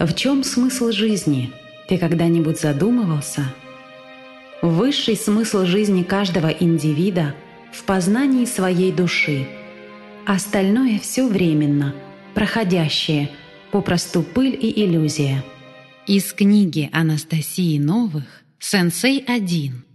В чем смысл жизни? Ты когда-нибудь задумывался? Высший смысл жизни каждого индивида в познании своей души. Остальное все временно, проходящее, попросту пыль и иллюзия. Из книги Анастасии Новых «Сенсей 1»